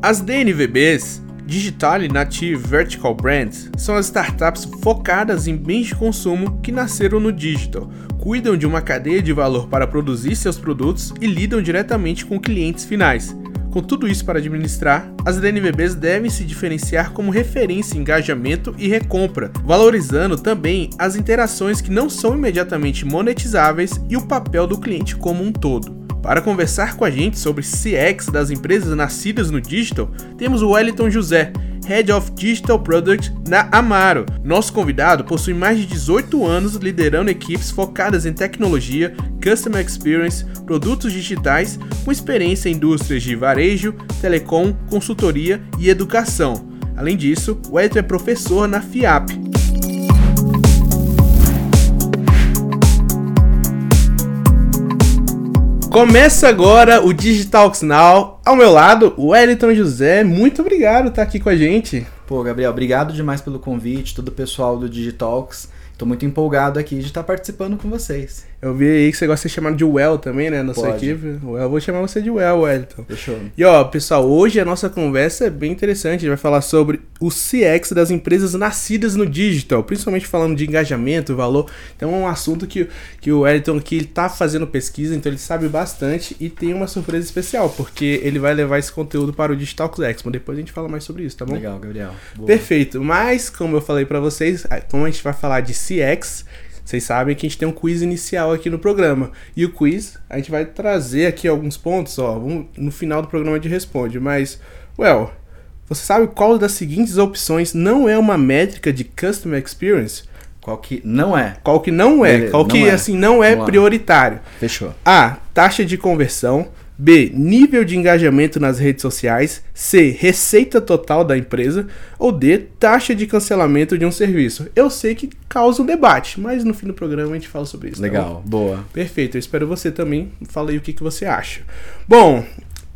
As DNVBs, Digital Native Vertical Brands, são as startups focadas em bens de consumo que nasceram no digital, cuidam de uma cadeia de valor para produzir seus produtos e lidam diretamente com clientes finais. Com tudo isso para administrar, as DNVBs devem se diferenciar como referência em engajamento e recompra, valorizando também as interações que não são imediatamente monetizáveis e o papel do cliente como um todo. Para conversar com a gente sobre CX das empresas nascidas no digital, temos o Wellington José, Head of Digital Product na Amaro. Nosso convidado possui mais de 18 anos liderando equipes focadas em tecnologia, customer experience, produtos digitais, com experiência em indústrias de varejo, telecom, consultoria e educação. Além disso, Wellington é professor na FIAP. Começa agora o Digitalks Now. Ao meu lado, o Wellington José. Muito obrigado por estar aqui com a gente. Pô, Gabriel, obrigado demais pelo convite, todo o pessoal do Digitalks. Tô muito empolgado aqui de estar participando com vocês. Eu vi aí que você gosta de ser chamado de Well também, né? Na Pode. sua equipe. Well, eu vou chamar você de Well, Wellington. Fechou. E ó, pessoal, hoje a nossa conversa é bem interessante. A gente vai falar sobre o CX das empresas nascidas no digital, principalmente falando de engajamento, valor. Então é um assunto que, que o Wellington aqui ele tá fazendo pesquisa, então ele sabe bastante e tem uma surpresa especial, porque ele vai levar esse conteúdo para o Digital Expo. Depois a gente fala mais sobre isso, tá bom? Legal, Gabriel. Boa. Perfeito. Mas, como eu falei pra vocês, como a gente vai falar de CX, vocês sabem que a gente tem um quiz inicial aqui no programa. E o quiz, a gente vai trazer aqui alguns pontos, ó. No final do programa a gente responde. Mas, well, você sabe qual das seguintes opções não é uma métrica de Customer Experience? Qual que não é? Qual que não é? Beleza, qual que, não é. assim, não é prioritário? Fechou. A. Taxa de conversão. B. Nível de engajamento nas redes sociais. C. Receita total da empresa. Ou D. Taxa de cancelamento de um serviço. Eu sei que causa um debate, mas no fim do programa a gente fala sobre isso. tá? Legal, boa. Perfeito, eu espero você também. Fala aí o que, que você acha. Bom,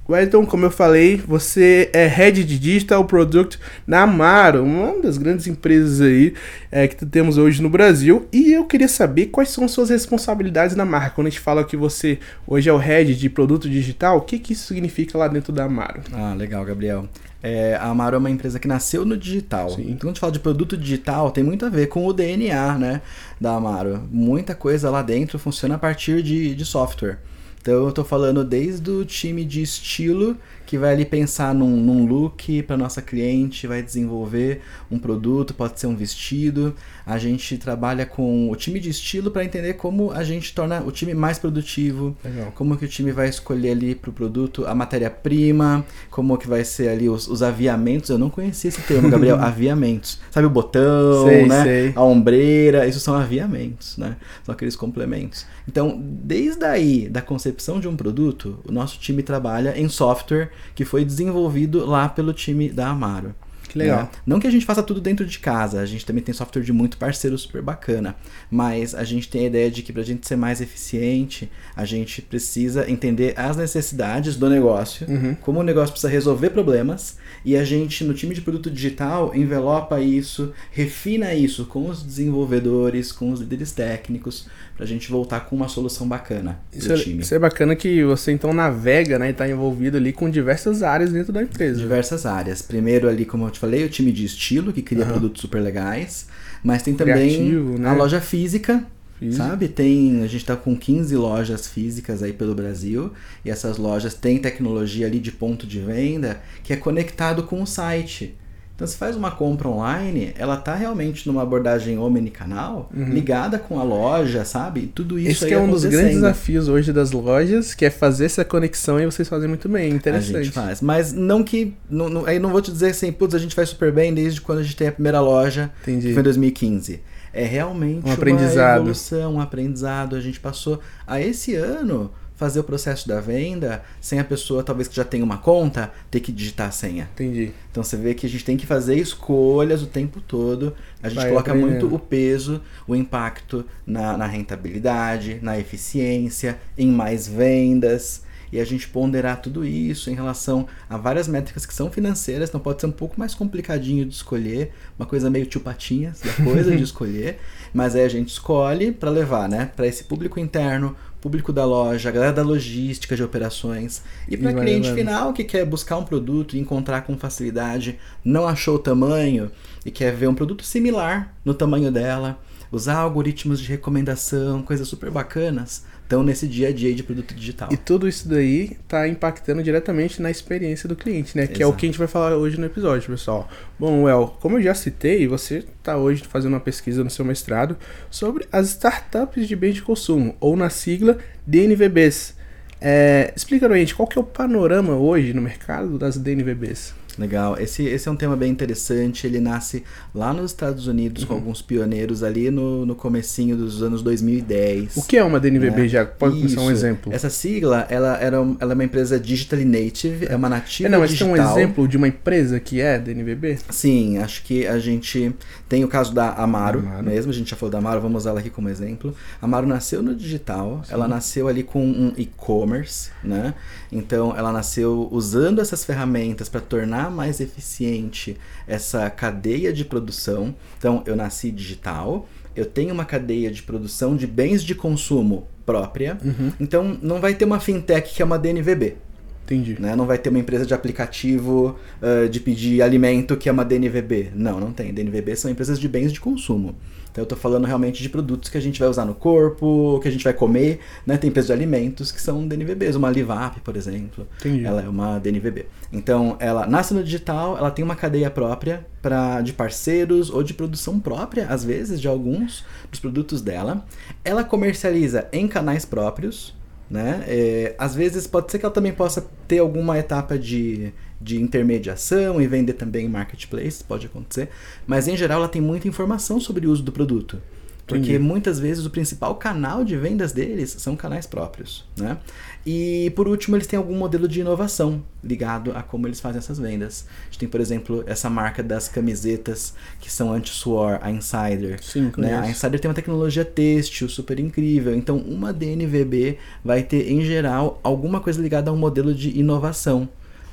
Wellington, como eu falei, você é Head de Digital Product na Amaro, uma das grandes empresas aí é, que temos hoje no Brasil. E eu queria saber quais são suas responsabilidades na marca. Quando a gente fala que você hoje é o Head de Produto Digital, o que, que isso significa lá dentro da Amaro? Ah, legal, Gabriel. É, a Amaro é uma empresa que nasceu no digital. Sim. Então, quando a gente fala de produto digital, tem muito a ver com o DNA né, da Amaro. Muita coisa lá dentro funciona a partir de, de software. Então, eu estou falando desde o time de estilo, que vai ali pensar num, num look para nossa cliente, vai desenvolver um produto, pode ser um vestido. A gente trabalha com o time de estilo para entender como a gente torna o time mais produtivo, Legal. como que o time vai escolher ali pro produto a matéria-prima, como que vai ser ali os, os aviamentos. Eu não conhecia esse termo, Gabriel, aviamentos. Sabe o botão, Sei, né? sei. A ombreira, isso são aviamentos, né? São aqueles complementos. Então, desde aí, da concepção de um produto, o nosso time trabalha em software que foi desenvolvido lá pelo time da Amaro. Que legal. né? Não que a gente faça tudo dentro de casa, a gente também tem software de muito parceiro super bacana, mas a gente tem a ideia de que pra gente ser mais eficiente, a gente precisa entender as necessidades do negócio, Uhum. como o negócio precisa resolver problemas, e a gente, no time de produto digital, envelopa isso, refina isso com os desenvolvedores, com os líderes técnicos, pra gente voltar com uma solução bacana Isso pro é, time. isso é bacana que você então navega, né, e tá envolvido ali com diversas áreas dentro da empresa. diversas áreas. Primeiro ali, como eu te falei, o time de estilo, que cria Aham. produtos super legais. Mas tem também Criativo, né? a loja física, Física. sabe? Tem, a gente tá com 15 lojas físicas aí pelo Brasil. E essas lojas têm tecnologia ali de ponto de venda que é conectado com o site. Então, se faz uma compra online, ela tá realmente numa abordagem omnicanal, ligada com a loja, sabe? Tudo isso Uhum. Esse aí que é um dos grandes desafios hoje das lojas, que é fazer essa conexão e vocês fazem muito bem. A Interessante. gente faz. Mas não que. Não, não- aí não vou te dizer assim, putz, a gente faz super bem desde quando a gente tem a primeira loja, Entendi. que foi em 2015. É realmente Um aprendizado. uma evolução, um aprendizado. A gente passou a esse ano fazer o processo da venda sem a pessoa, talvez que já tenha uma conta, ter que digitar a senha. Entendi. Então você vê que a gente tem que fazer escolhas o tempo todo. A gente Vai coloca aprendendo. muito o peso, o impacto na, na rentabilidade, na eficiência, em mais vendas. E a gente ponderar tudo isso em relação a várias métricas que são financeiras, então pode ser um pouco mais complicadinho de escolher, uma coisa meio tio patinhas da coisa de escolher, mas aí a gente escolhe para levar, né, para esse público interno, público da loja, a galera da logística de operações. E para cliente levando. final que quer buscar um produto e encontrar com facilidade, não achou o tamanho e quer ver um produto similar no tamanho dela, usar algoritmos de recomendação, coisas super bacanas, estão nesse dia a dia de produto digital. E tudo isso daí tá impactando diretamente na experiência do cliente, né? Que é o Exato. que a gente vai falar hoje no episódio, pessoal. Bom, Well, como eu já citei, você tá hoje fazendo uma pesquisa no seu mestrado sobre as startups de bens de consumo, ou na sigla DNVBs. É, explica pra gente qual que é o panorama hoje no mercado das DNVBs. Legal, esse, esse é um tema bem interessante. Ele nasce lá nos Estados Unidos Uhum. com alguns pioneiros ali no, no comecinho dos anos 2010. O que é uma DNVB, né? já? Pode começar um Isso. exemplo. Essa sigla, ela, era, ela é uma empresa digitally native, é uma nativa É, não, mas digital. tem um exemplo de uma empresa que é DNVB? Sim, acho que a gente tem o caso da Amaro, Amaro. mesmo, a gente já falou da Amaro, vamos usar ela aqui como exemplo. A Amaro nasceu no digital, ela nasceu ali com um e-commerce, né? Então ela nasceu usando essas ferramentas para tornar mais eficiente essa cadeia de produção. Então eu nasci digital, eu tenho uma cadeia de produção de bens de consumo própria. Uhum, Então não vai ter uma fintech que é uma DNVB entendi. né? Não vai ter uma empresa de aplicativo ah, de pedir alimento que é uma DNVB. Não, não tem. DNVB são empresas de bens de consumo. Então eu tô falando realmente de produtos que a gente vai usar no corpo, que a gente vai comer, né? Tem empresas de alimentos que são DNVBs, uma Livap, por exemplo. Entendi. Ela é uma DNVB. Então, ela nasce no digital, ela tem uma cadeia própria pra, de parceiros ou de produção própria, às vezes, de alguns dos produtos dela. Ela comercializa em canais próprios, né? É, às vezes pode ser que ela também possa ter alguma etapa de, de intermediação e vender também em marketplace, pode acontecer. Mas em geral ela tem muita informação sobre o uso do produto. Porque Entendi. muitas vezes o principal canal de vendas deles são canais próprios, né? E por último, eles têm algum modelo de inovação ligado a como eles fazem essas vendas. A gente tem, por exemplo, essa marca das camisetas que são anti-suor, a Insider. Sim, Né? A Insider tem uma tecnologia têxtil super incrível. Então, uma DNVB vai ter, em geral, alguma coisa ligada a um modelo de inovação.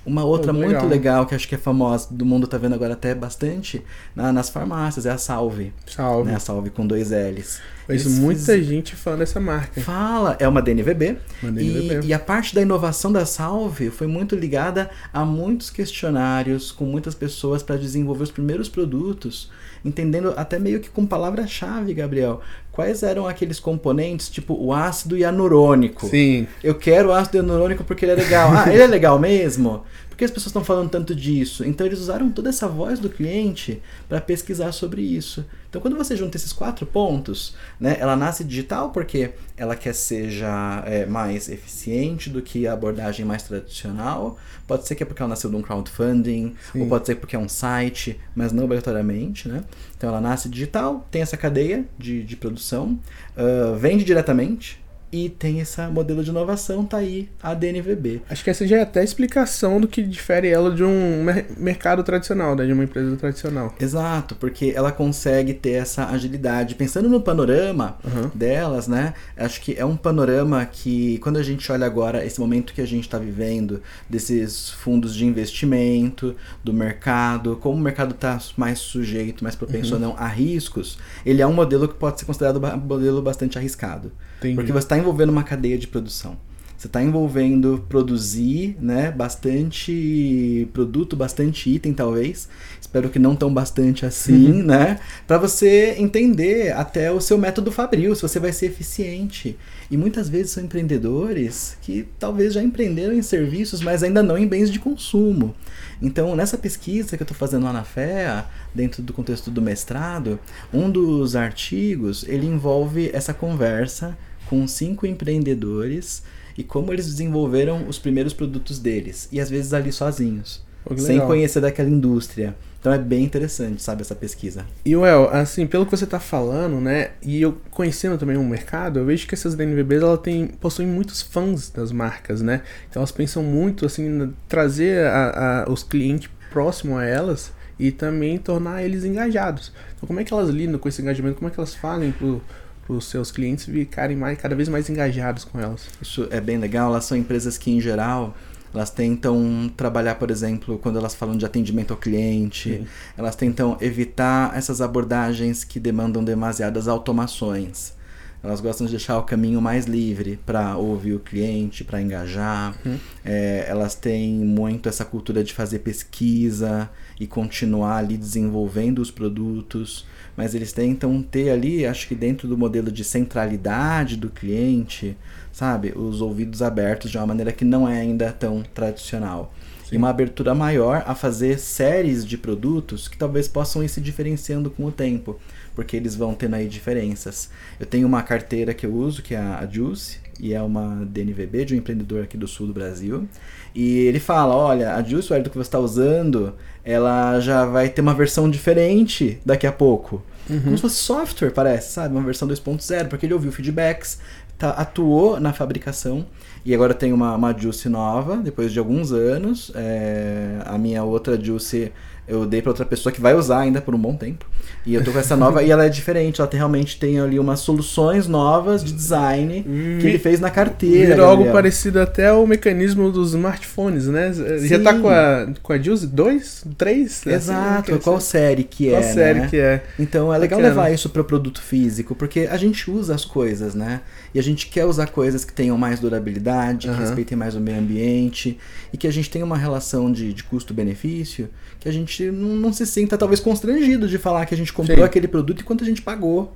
Uma outra Pô, muito legal. que acho que é famosa, do mundo tá vendo agora até bastante, na- nas farmácias, é a Salve. Salve. Né? A Salve com dois L's. Eles muita fiz- gente fã dessa marca. Fala, é uma DNVB. Uma E, DNVB. e a parte da inovação da Salve foi muito ligada a muitos questionários com muitas pessoas para desenvolver os primeiros produtos, entendendo até meio que com palavra-chave, Gabriel, quais eram aqueles componentes, tipo o ácido hialurônico. Sim. Eu quero o ácido hialurônico porque ele é legal. Ah, ele é legal mesmo? Por que as pessoas estão falando tanto disso? Então eles usaram toda essa voz do cliente para pesquisar sobre isso. Então quando você junta esses quatro pontos, né, ela nasce digital porque ela quer seja é, mais eficiente do que a abordagem mais tradicional. Pode ser que é porque ela nasceu de um crowdfunding, Sim. ou pode ser porque é um site, mas não obrigatoriamente, né? Então ela nasce digital, tem essa cadeia de, de produção, ah, vende diretamente e tem esse modelo de inovação, tá aí a DNVB. Acho que essa já é até a explicação do que difere ela de um mer- mercado tradicional, né? De uma empresa tradicional. Exato, porque ela consegue ter essa agilidade. Pensando no panorama Aham. delas, né? Acho que é um panorama que, quando a gente olha agora esse momento que a gente está vivendo, desses fundos de investimento, do mercado, como o mercado está mais sujeito, mais propenso ou não a riscos, ele é um modelo que pode ser considerado um modelo bastante arriscado. Entendi. Porque você está envolvendo uma cadeia de produção. Você está envolvendo produzir, né, bastante produto, bastante item talvez. Espero que não tão bastante assim, né? Para você entender até o seu método fabril, se você vai ser eficiente. E muitas vezes são empreendedores que talvez já empreenderam em serviços, mas ainda não em bens de consumo. Então, nessa pesquisa que eu estou fazendo lá na FEA, dentro do contexto do mestrado, um dos artigos ele envolve essa conversa com cinco empreendedores e como eles desenvolveram os primeiros produtos deles e às vezes ali sozinhos, que sem conhecer daquela indústria. Então é bem interessante, sabe, essa pesquisa. E, Well, assim, pelo que você tá falando, né? E eu conhecendo também o mercado, eu vejo que essas DNVBs, ela tem, possuem muitos fãs das marcas, né? Então elas pensam muito, assim, em trazer a- a- os clientes próximo a elas e também tornar eles engajados. Então como é que elas lidam com esse engajamento? Como é que elas fazem pro, os seus clientes ficarem mais, cada vez mais engajados com elas? Isso é bem legal. Elas são empresas que, em geral, elas tentam trabalhar, por exemplo, quando elas falam de atendimento ao cliente, Sim. elas tentam evitar essas abordagens que demandam demasiadas automações. Elas gostam de deixar o caminho mais livre para ouvir o cliente, para engajar. Uhum. É, elas têm muito essa cultura de fazer pesquisa e continuar ali desenvolvendo os produtos. Mas eles tentam ter ali, acho que dentro do modelo de centralidade do cliente, sabe, os ouvidos abertos de uma maneira que não é ainda tão tradicional. Sim. E uma abertura maior a fazer séries de produtos que talvez possam ir se diferenciando com o tempo porque eles vão tendo aí diferenças. Eu tenho uma carteira que eu uso, que é a Juice, e é uma DNVB de um empreendedor aqui do sul do Brasil. E ele fala: olha, a Juice, o que você está usando, ela já vai ter uma versão diferente daqui a pouco. Uhum. Como se fosse software, parece, sabe? Uma versão 2.0, porque ele ouviu feedbacks, tá, atuou na fabricação. E agora tem uma, uma Juice nova, depois de alguns anos. É, a minha outra Juice eu dei para outra pessoa que vai usar ainda por um bom tempo. E eu tô com essa nova e ela é diferente. Ela tem, realmente tem ali umas soluções novas de design que ele fez na carteira. Virou algo parecido até ao mecanismo dos smartphones, né? Sim. Já tá com a, com a Juice 2? 3? Exato. Assim, qual série que é? Qual série né? que é? Então é legal Bacana. levar isso para o produto físico, porque a gente usa as coisas, né? E a gente quer usar coisas que tenham mais durabilidade, uhum. que respeitem mais o meio ambiente e que a gente tenha uma relação de, de custo-benefício que a gente não, não, se sinta talvez constrangido de falar que a gente comprou Sim. aquele produto e quanto a gente pagou.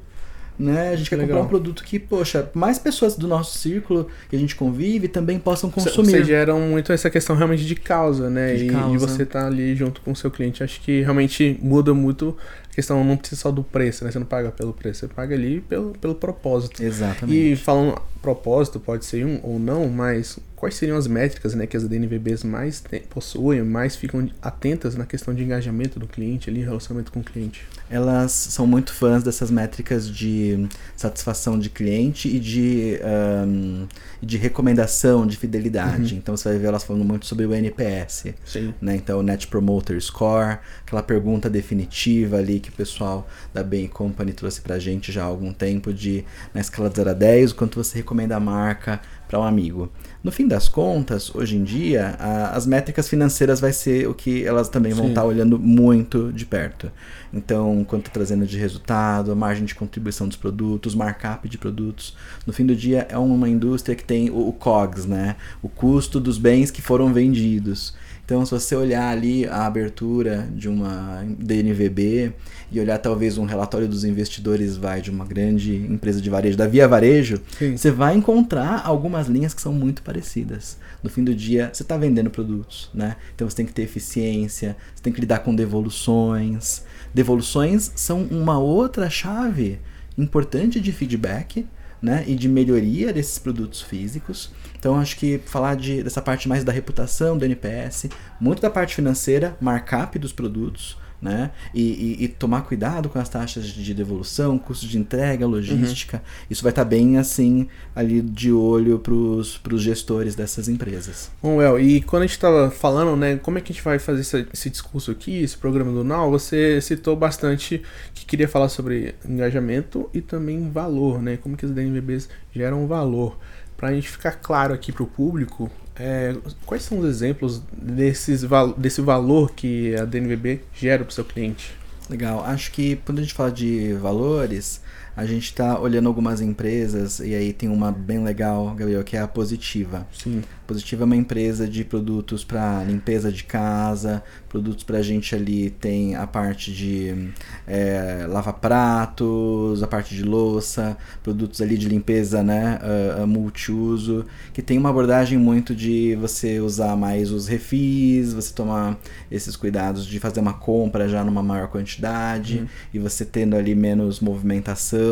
Né? A gente quer Legal. comprar um produto que, poxa, mais pessoas do nosso círculo que a gente convive também possam consumir. Vocês geram muito essa questão realmente de causa, né? De e, causa. e você tá ali junto com o seu cliente. Acho que realmente muda muito questão, não precisa só do preço, né? Você não paga pelo preço, você paga ali pelo, pelo propósito. Exatamente. E falando propósito, pode ser um ou não, mas quais seriam as métricas né, que as DNVBs mais possuem, mais ficam atentas na questão de engajamento do cliente, ali, relacionamento com o cliente? Elas são muito fãs dessas métricas de satisfação de cliente e de, um, de recomendação, de fidelidade. Uhum. Então você vai ver elas falando muito sobre o NPS. Sim. Né? Então, o Net Promoter Score, aquela pergunta definitiva ali que o pessoal da Bain Company trouxe pra gente já há algum tempo de, na escala de 0 a 10, o quanto você recomenda a marca para um amigo. No fim das contas, hoje em dia, a, as métricas financeiras vai ser o que elas também vão estar tá olhando muito de perto. Então, quanto está trazendo de resultado, a margem de contribuição dos produtos, markup de produtos. No fim do dia, é uma indústria que tem o, o COGS, né? o custo dos bens que foram vendidos. Então, se você olhar ali a abertura de uma DNVB e olhar talvez um relatório dos investidores vai de uma grande empresa de varejo, da Via Varejo, Sim. você vai encontrar algumas linhas que são muito parecidas. No fim do dia, você está vendendo produtos, né? Então você tem que ter eficiência, você tem que lidar com devoluções. Devoluções são uma outra chave importante de feedback né, e de melhoria desses produtos físicos. Então acho que falar de, dessa parte mais da reputação do NPS, muito da parte financeira, markup dos produtos, né? E, e, e, tomar cuidado com as taxas de devolução, custo de entrega, logística. Uhum. Isso vai estar tá bem assim ali de olho para os gestores dessas empresas. Bom, El, e quando a gente estava falando, né, como é que a gente vai fazer esse, esse discurso aqui, esse programa do Now, você citou bastante que queria falar sobre engajamento e também valor, né? Como que as DNVBs geram valor. Para a gente ficar claro aqui para o público, é, quais são os exemplos desses, desse valor que a DNVB gera para o seu cliente? Legal. Acho que quando a gente fala de valores, a gente está olhando algumas empresas e aí tem uma bem legal, Gabriel, que é a Positiva. Sim. Positiva é uma empresa de produtos para limpeza de casa, produtos para a gente ali tem a parte de é, lava-pratos, a parte de louça, produtos ali de limpeza, né, uh, multiuso, que tem uma abordagem muito de você usar mais os refis, você tomar esses cuidados de fazer uma compra já numa maior quantidade uhum. e você tendo ali menos movimentação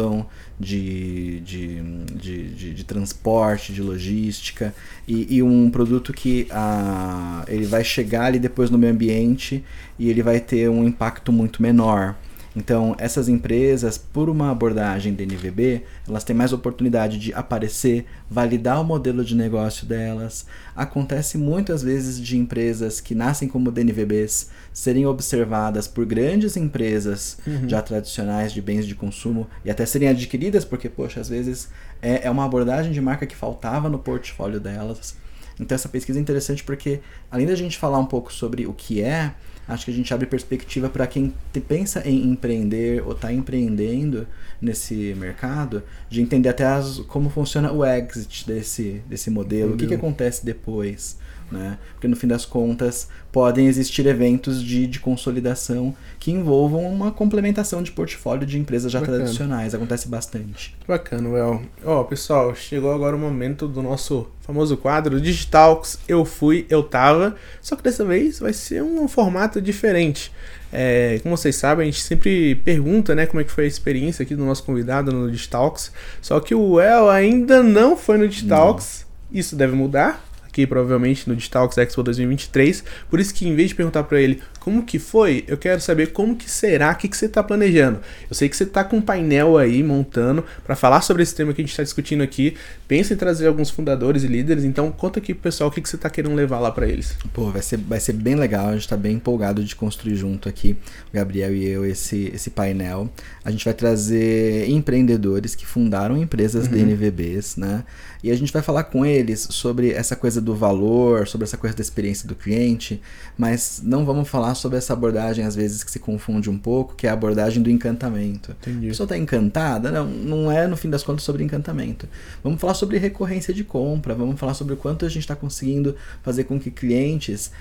de, de, de, de, de transporte, de logística e, e, um produto que a, ele vai chegar ali depois no meio ambiente e ele vai ter um impacto muito menor. Então, essas empresas, por uma abordagem DNVB, elas têm mais oportunidade de aparecer, validar o modelo de negócio delas. Acontece muitas vezes de empresas que nascem como DNVBs serem observadas por grandes empresas uhum. já tradicionais de bens de consumo e até serem adquiridas, porque, poxa, às vezes é, é uma abordagem de marca que faltava no portfólio delas. Então essa pesquisa é interessante porque, além da gente falar um pouco sobre o que é, acho que a gente abre perspectiva para quem pensa em empreender ou está empreendendo nesse mercado, de entender até as, como funciona o exit desse, desse modelo, o que, que acontece depois. Né? Porque no fim das contas podem existir eventos de, de consolidação que envolvam uma complementação de portfólio de empresas já Bacana. tradicionais. Acontece bastante. Bacana, Well. Ó, oh, pessoal, chegou agora o momento do nosso famoso quadro Digitalks. Eu fui, eu tava. Só que dessa vez vai ser um formato diferente. É, como vocês sabem, a gente sempre pergunta né, como é que foi a experiência aqui do nosso convidado no Digitalks. Só que o El ainda não foi no Digitalks. Isso deve mudar aqui provavelmente no Digitalx Expo 2023. Por isso que em vez de perguntar para ele como que foi, eu quero saber como que será, o que, que você está planejando. Eu sei que você está com um painel aí montando para falar sobre esse tema que a gente está discutindo aqui. Pensa em trazer alguns fundadores e líderes, então conta aqui pro pessoal o que, que você está querendo levar lá para eles. Pô, vai ser, vai ser bem legal, a gente está bem empolgado de construir junto aqui, o Gabriel e eu, esse, esse painel. A gente vai trazer empreendedores que fundaram empresas uhum. DNVBs, né? E a gente vai falar com eles sobre essa coisa do valor, sobre essa coisa da experiência do cliente, mas não vamos falar sobre essa abordagem, às vezes, que se confunde um pouco, que é a abordagem do encantamento. Entendi. A pessoa está encantada? Não, não é, no fim das contas, sobre encantamento. Vamos falar sobre recorrência de compra, vamos falar sobre o quanto a gente está conseguindo fazer com que clientes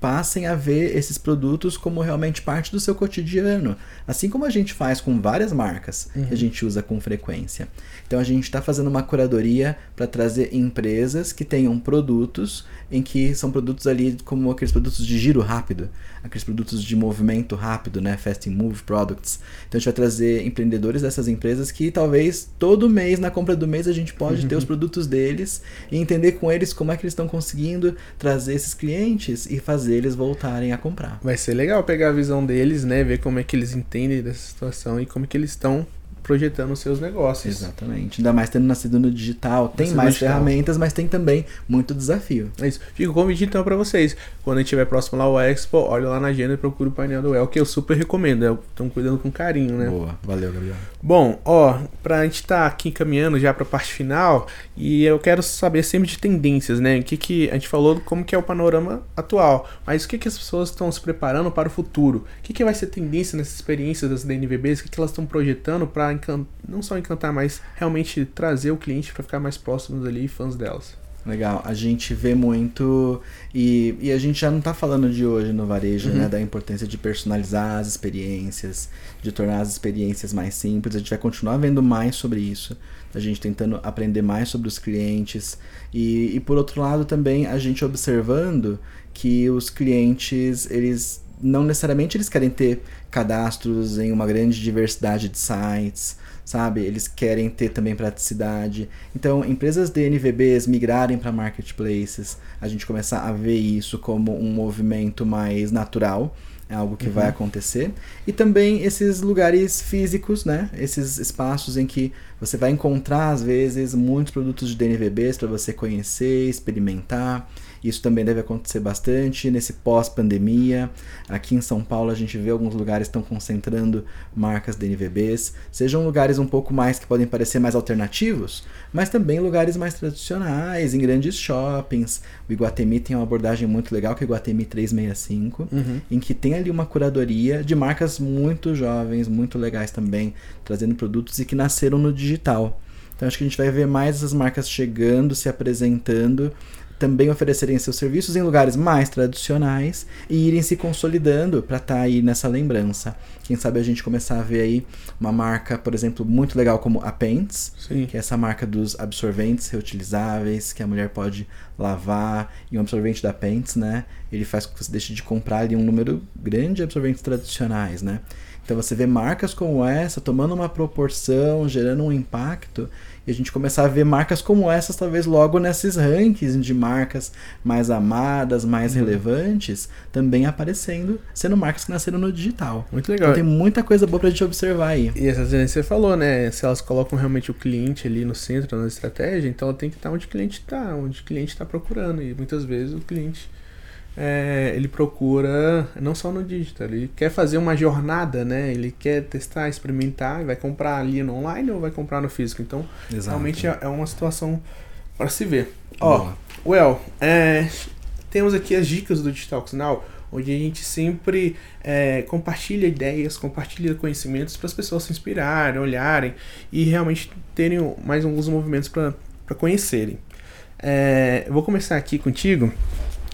passem a ver esses produtos como realmente parte do seu cotidiano. Assim como a gente faz com várias marcas uhum. que a uhum. gente usa com frequência. Então a gente está fazendo uma curadoria para trazer empresas que tenham produtos em que são produtos ali como aqueles produtos de giro rápido, aqueles produtos de movimento rápido, né? Fast move products. Então a gente vai trazer empreendedores dessas empresas que talvez todo mês, na compra do mês, a gente pode uhum. ter os produtos deles e entender com eles como é que eles estão conseguindo trazer esses clientes e fazer eles voltarem a comprar. Vai ser legal pegar a visão deles, né? Ver como é que eles entendem dessa situação e como é que eles estão projetando seus negócios. Exatamente. Ainda mais tendo nascido no digital, tem mais digital. ferramentas, mas tem também muito desafio. É isso. Fico convite então para vocês. Quando a gente estiver próximo lá ao Expo, olha lá na agenda e procura o painel do El, que eu super recomendo. Estão cuidando com carinho, né? Boa, valeu, Gabriel. Bom, ó, pra gente estar tá aqui caminhando já pra parte final, e eu quero saber sempre de tendências, né? O que que a gente falou como que é o panorama atual, mas o que que as pessoas estão se preparando para o futuro? O que que vai ser tendência nessas experiências das DNVBs? O que que elas estão projetando para não só encantar, mas realmente trazer o cliente para ficar mais próximos ali, fãs delas. Legal, a gente vê muito e, e a gente já não está falando de hoje no varejo, né, uhum. né, da importância de personalizar as experiências, de tornar as experiências mais simples. A gente vai continuar vendo mais sobre isso, a gente tentando aprender mais sobre os clientes e, e por outro lado também a gente observando que os clientes eles não necessariamente eles querem ter cadastros em uma grande diversidade de sites sabe? Eles querem ter também praticidade. Então, empresas DNVBs migrarem para marketplaces, a gente começar a ver isso como um movimento mais natural, é algo que uhum. vai acontecer. E também esses lugares físicos, né? Esses espaços em que você vai encontrar às vezes muitos produtos de DNVBs para você conhecer, experimentar. Isso também deve acontecer bastante nesse pós-pandemia. Aqui em São Paulo a gente vê alguns lugares estão concentrando marcas DNVBs, sejam lugares um pouco mais que podem parecer mais alternativos, mas também lugares mais tradicionais, em grandes shoppings. O Iguatemi tem uma abordagem muito legal, que é o Iguatemi 365, uhum. em que tem ali uma curadoria de marcas muito jovens, muito legais também, trazendo produtos e que nasceram no digital. Então acho que a gente vai ver mais essas marcas chegando, se apresentando também oferecerem seus serviços em lugares mais tradicionais e irem se consolidando para estar tá aí nessa lembrança. Quem sabe a gente começar a ver aí uma marca, por exemplo, muito legal como a Paints, Sim. que é essa marca dos absorventes reutilizáveis que a mulher pode lavar. E um absorvente da Paints, né? Ele faz com que você deixe de comprar ali um número grande de absorventes tradicionais, né? Então você vê marcas como essa tomando uma proporção, gerando um impacto e a gente começar a ver marcas como essas, talvez logo nesses rankings de marcas mais amadas, mais uhum. relevantes, também aparecendo, sendo marcas que nasceram no digital. Muito legal. Então tem muita coisa boa pra gente observar aí. E essas você falou, né? Se elas colocam realmente o cliente ali no centro, na estratégia, então ela tem que estar onde o cliente está, onde o cliente está procurando. E muitas vezes o cliente é, ele procura não só no digital, ele quer fazer uma jornada, né? Ele quer testar, experimentar, vai comprar ali no online ou vai comprar no físico. Então, Exato. realmente é, é uma situação Para se ver. Ó, well, é, temos aqui as dicas do Digital Now, onde a gente sempre é, compartilha ideias, compartilha conhecimentos para as pessoas se inspirarem, olharem e realmente terem mais alguns movimentos para conhecerem. É, eu vou começar aqui contigo.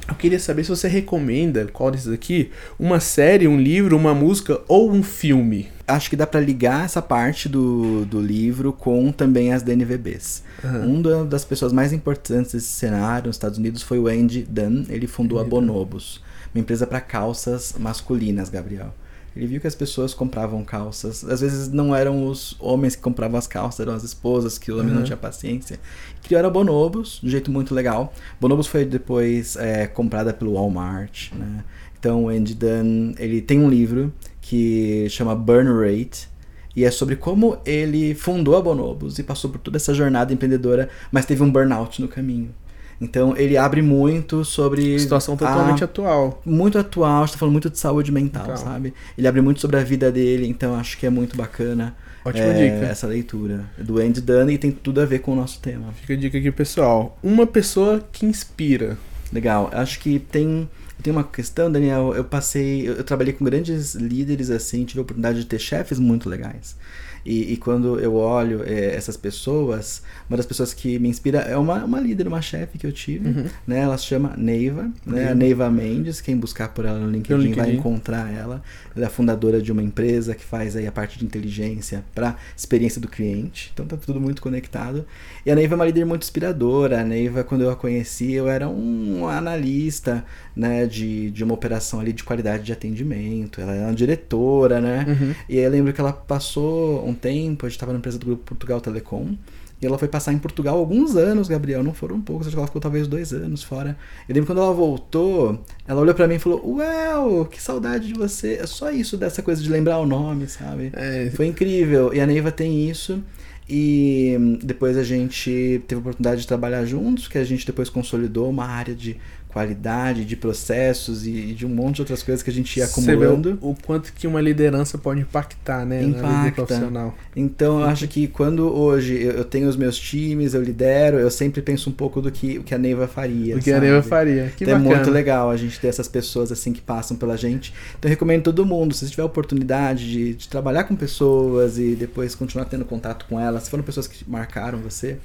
Eu queria saber se você recomenda, qual desses aqui, uma série, um livro, uma música ou um filme. Acho que dá para ligar essa parte do, do livro com também as DNVBs. Uhum. Uma das pessoas mais importantes desse cenário nos Estados Unidos foi o Andy Dunn. Ele fundou a Bonobos, uma empresa para calças masculinas, Gabriel. Ele viu que as pessoas compravam calças. Às vezes não eram os homens que compravam as calças, eram as esposas, que o homem uhum. não tinha paciência. Criaram a Bonobos, de um jeito muito legal. Bonobos foi depois é, comprada pelo Walmart, né? Então o Andy Dunn, ele tem um livro que chama Burn Rate, e é sobre como ele fundou a Bonobos e passou por toda essa jornada empreendedora, mas teve um burnout no caminho. Então ele abre muito sobre. Situação totalmente a, atual. Muito atual, está falando muito de saúde mental, então. sabe? Ele abre muito sobre a vida dele, então acho que é muito bacana. Ótima é, dica. Essa leitura do Andy Dunn e tem tudo a ver com o nosso tema. Fica a dica aqui, pessoal. Uma pessoa que inspira. Legal. Acho que tem tem uma questão, Daniel, eu passei, eu, trabalhei com grandes líderes assim, tive a oportunidade de ter chefes muito legais. E, e quando eu olho é, essas pessoas, uma das pessoas que me inspira é uma, uma líder, uma chefe que eu tive, uhum. né? Ela se chama Neiva, né? A Neiva Mendes, quem buscar por ela no LinkedIn, LinkedIn, vai encontrar ela. Ela é fundadora de uma empresa que faz aí a parte de inteligência para experiência do cliente. Então tá tudo muito conectado. E a Neiva é uma líder muito inspiradora. A Neiva, quando eu a conheci, eu era um analista, né, de, de uma operação ali de qualidade de atendimento. Ela é uma diretora, né? Uhum. E aí eu lembro que ela passou um tempo, a gente estava na empresa do Grupo Portugal Telecom. E ela foi passar em Portugal alguns anos, Gabriel, não foram poucos, acho que ela ficou talvez dois anos fora. Eu lembro quando ela voltou, ela olhou para mim e falou: Uau, que saudade de você. É só isso dessa coisa de lembrar o nome, sabe? É. Foi incrível. E a Neiva tem isso. E depois a gente teve a oportunidade de trabalhar juntos, que a gente depois consolidou uma área de qualidade, de processos e de um monte de outras coisas que a gente ia acumulando. o quanto que uma liderança pode impactar, né? Impacta. Na vida profissional. Então, eu acho que quando hoje eu tenho os meus times, eu lidero, eu sempre penso um pouco do que, o que a Neiva faria. O que sabe? a Neiva faria. Que então, é muito legal a gente ter essas pessoas assim que passam pela gente. Então, eu recomendo todo mundo, se você tiver oportunidade de, de trabalhar com pessoas e depois continuar tendo contato com elas, se foram pessoas que marcaram você,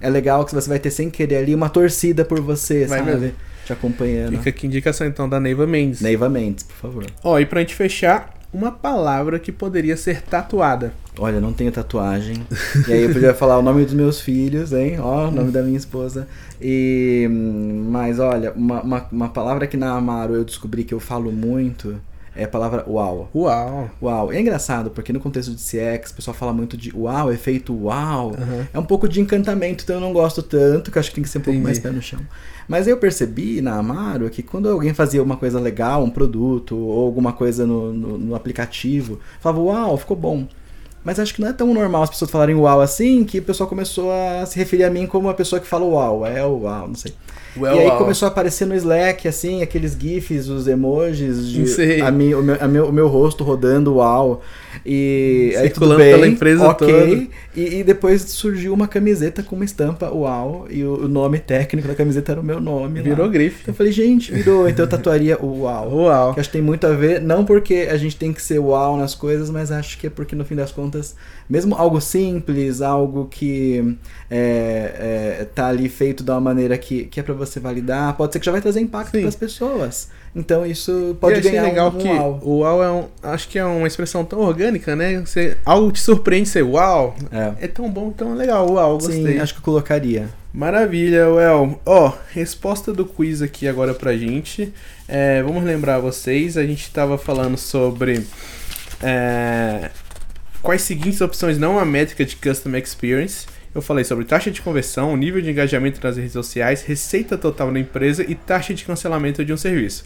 é legal que você vai ter sem querer ali uma torcida por você, vai sabe? Mesmo te acompanhando. Fica aqui indicação então da Neiva Mendes. Neiva Mendes, por favor. Ó, e pra gente fechar, uma palavra que poderia ser tatuada. Olha, não tenho tatuagem. e aí eu podia falar o nome dos meus filhos, hein? Ó, o nome da minha esposa. E mas olha, uma, uma, uma palavra que na Amaro eu descobri que eu falo muito é a palavra uau. Uau. Uau. É engraçado, porque no contexto de CX, o pessoal fala muito de uau, efeito uau. Uhum. É um pouco de encantamento, então eu não gosto tanto, que eu acho que tem que ser um Entendi. pouco mais pé no chão. Mas eu percebi na Amaro que quando alguém fazia uma coisa legal, um produto, ou alguma coisa no, no, no aplicativo, falava uau, ficou bom. Mas acho que não é tão normal as pessoas falarem uau assim, que o pessoal começou a se referir a mim como uma pessoa que fala uau, é o uau, não sei. Well, e aí começou a aparecer no Slack, assim, aqueles GIFs, os emojis de a mi, o, meu, a meu, o meu rosto rodando, uau. E aí tudo bem, pela empresa ok. E, e, depois surgiu uma camiseta com uma estampa uau. E o, o nome técnico da camiseta era o meu nome. Virou lá. grife. Então eu falei, gente, virou. Então eu tatuaria uau. Uau. Que acho que tem muito a ver, não porque a gente tem que ser uau nas coisas, mas acho que é porque no fim das contas, mesmo algo simples, algo que é, é, tá ali feito de uma maneira que, que é pra você validar, pode ser que já vai trazer impacto para as pessoas. Então isso pode ganhar legal um, que uau. O uau é um, acho que é uma expressão tão orgânica, né? Você, algo te surpreende ser uau. É. é tão bom, tão legal. Uau, gostei. Sim, acho que eu colocaria. Maravilha, Well. Ó, oh, resposta do quiz aqui agora pra gente. É, vamos lembrar vocês, a gente estava falando sobre é, quais seguintes opções não a métrica de Custom Experience. Eu falei sobre taxa de conversão, nível de engajamento nas redes sociais, receita total da empresa e taxa de cancelamento de um serviço.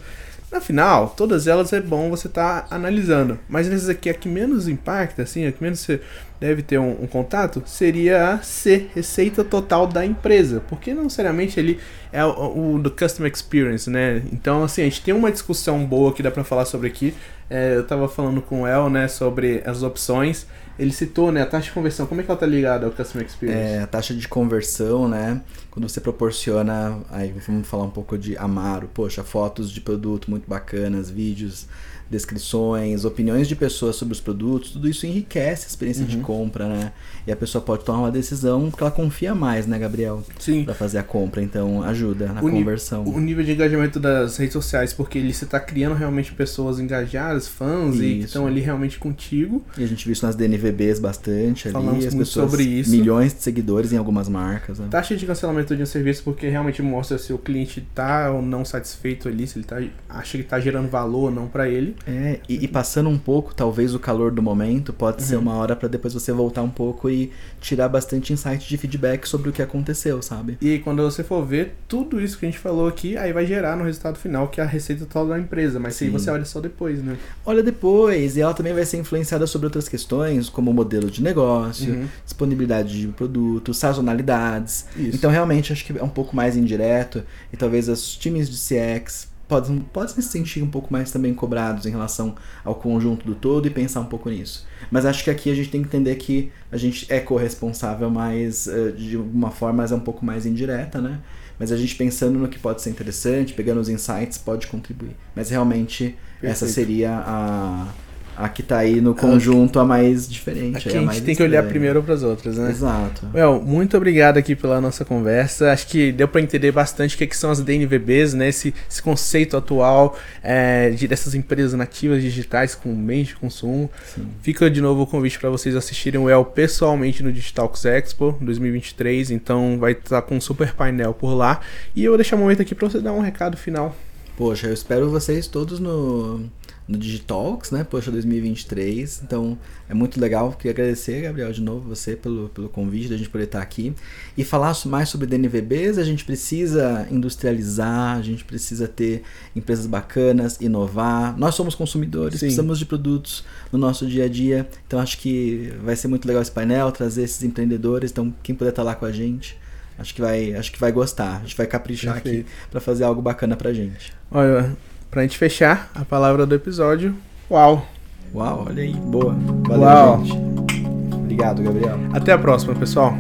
Afinal, todas elas é bom você estar tá analisando. Mas essas aqui, a que menos impacta, assim, a que menos você deve ter um, um, contato, seria a C, receita total da empresa. Porque não necessariamente ele é o, o, do Customer Experience, né? Então, assim, a gente tem uma discussão boa que dá para falar sobre aqui. É, eu tava falando com o El, né, sobre as opções ele citou, né, a taxa de conversão. Como é que ela tá ligada ao Customer Experience? É, a taxa de conversão, né, quando você proporciona, aí vamos falar um pouco de Amaro, poxa, fotos de produto muito bacanas, vídeos descrições, opiniões de pessoas sobre os produtos, tudo isso enriquece a experiência uhum. de compra, né? E a pessoa pode tomar uma decisão porque ela confia mais, né, Gabriel? Sim. Pra fazer a compra, então ajuda na o conversão. O nível de engajamento das redes sociais, porque ele você tá criando realmente pessoas engajadas, fãs isso. e que estão ali realmente contigo. E a gente viu isso nas DNVBs bastante Falamos ali, as muito pessoas, sobre isso. Milhões de seguidores em algumas marcas. Né? Taxa de cancelamento de um serviço porque realmente mostra se o cliente tá ou não satisfeito ali, se ele tá, acha que tá gerando valor ou não para ele. É, e, e, passando um pouco, talvez o calor do momento, pode uhum. ser uma hora para depois você voltar um pouco e tirar bastante insight de feedback sobre o que aconteceu, sabe? E quando você for ver, tudo isso que a gente falou aqui, aí vai gerar no resultado final, que é a receita total da empresa. Mas Sim. aí você olha só depois, né? Olha depois, e ela também vai ser influenciada sobre outras questões, como modelo de negócio, uhum. disponibilidade de produto, sazonalidades. Isso. Então, realmente, acho que é um pouco mais indireto, e talvez os times de CX podem, podem se sentir um pouco mais também cobrados em relação ao conjunto do todo e pensar um pouco nisso. Mas acho que aqui a gente tem que entender que a gente é corresponsável, mas uh, de uma forma mas é um pouco mais indireta, né? Mas a gente pensando no que pode ser interessante, pegando os insights, pode contribuir. Mas realmente Perfeito. essa seria a a que tá aí no conjunto a mais diferente. Aqui a, a gente tem que olhar primeiro para as outras, né? Exato. Well, muito obrigado aqui pela nossa conversa. Acho que deu para entender bastante o que, é que, são as DNVBs, né? Esse, esse conceito atual é, de, dessas empresas nativas digitais com bens de consumo. Sim. Fica de novo o convite para vocês assistirem o El pessoalmente no Digitalx Expo 2023. Então vai estar com um super painel por lá. E eu vou deixar um momento aqui para você dar um recado final. Poxa, eu espero vocês todos no no Digitalks, né? Poxa, 2023. Então é muito legal. Queria agradecer, Gabriel, de novo você pelo, pelo convite da gente poder estar aqui e falar mais sobre DNVBs. A gente precisa industrializar, a gente precisa ter empresas bacanas, inovar. Nós somos consumidores, Sim. precisamos de produtos no nosso dia a dia. Então acho que vai ser muito legal esse painel, trazer esses empreendedores. Então, quem puder estar lá com a gente. Acho que vai, acho que vai gostar. A gente vai caprichar Perfeito. aqui para fazer algo bacana pra gente. Olha, Pra gente fechar a palavra do episódio, uau! Uau, olha aí, boa. Valeu, uau. gente. Obrigado, Gabriel. Até a próxima, pessoal.